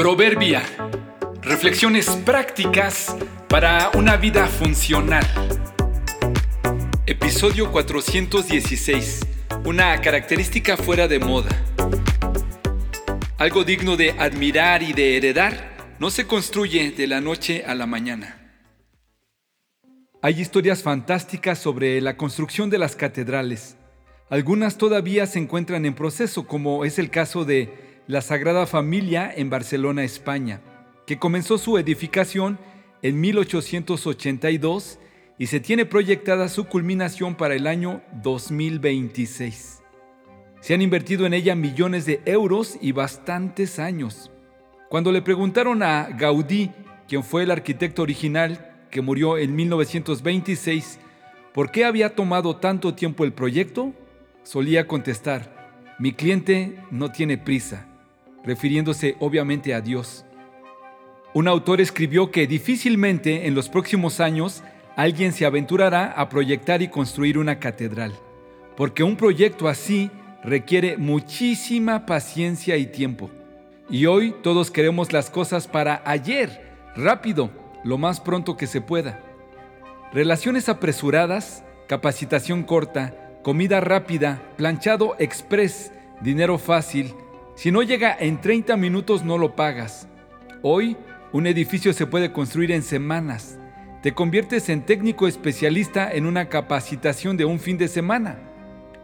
Proverbia. Reflexiones prácticas para una vida funcional. Episodio 416. Una característica fuera de moda. Algo digno de admirar y de heredar no se construye de la noche a la mañana. Hay historias fantásticas sobre la construcción de las catedrales. Algunas todavía se encuentran en proceso, como es el caso de la Sagrada Familia en Barcelona, España, que comenzó su edificación en 1882 y se tiene proyectada su culminación para el año 2026. Se han invertido en ella millones de euros y bastantes años. Cuando le preguntaron a Gaudí, quien fue el arquitecto original que murió en 1926, por qué había tomado tanto tiempo el proyecto, solía contestar, mi cliente no tiene prisa refiriéndose obviamente a Dios. Un autor escribió que difícilmente en los próximos años alguien se aventurará a proyectar y construir una catedral, porque un proyecto así requiere muchísima paciencia y tiempo. Y hoy todos queremos las cosas para ayer, rápido, lo más pronto que se pueda. Relaciones apresuradas, capacitación corta, comida rápida, planchado express, dinero fácil, si no llega en 30 minutos no lo pagas. Hoy un edificio se puede construir en semanas. Te conviertes en técnico especialista en una capacitación de un fin de semana.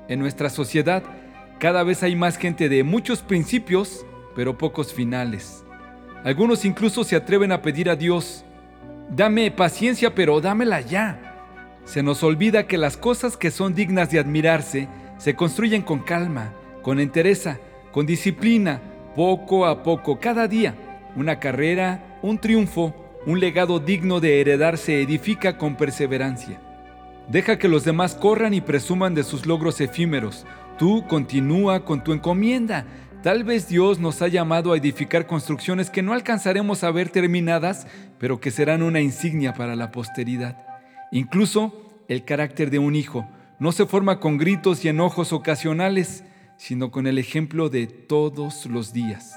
En nuestra sociedad cada vez hay más gente de muchos principios, pero pocos finales. Algunos incluso se atreven a pedir a Dios, dame paciencia, pero dámela ya. Se nos olvida que las cosas que son dignas de admirarse se construyen con calma, con entereza, con disciplina, poco a poco, cada día. Una carrera, un triunfo, un legado digno de heredar se edifica con perseverancia. Deja que los demás corran y presuman de sus logros efímeros. Tú continúa con tu encomienda. Tal vez Dios nos ha llamado a edificar construcciones que no alcanzaremos a ver terminadas, pero que serán una insignia para la posteridad. Incluso el carácter de un hijo no se forma con gritos y enojos ocasionales, sino con el ejemplo de todos los días.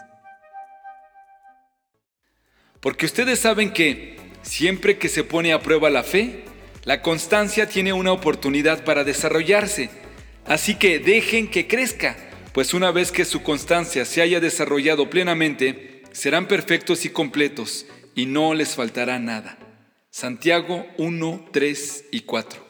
Porque ustedes saben que siempre que se pone a prueba la fe, la constancia tiene una oportunidad para desarrollarse. Así que dejen que crezca, pues una vez que su constancia se haya desarrollado plenamente, serán perfectos y completos y no les faltará nada. Santiago 1, 3 y 4.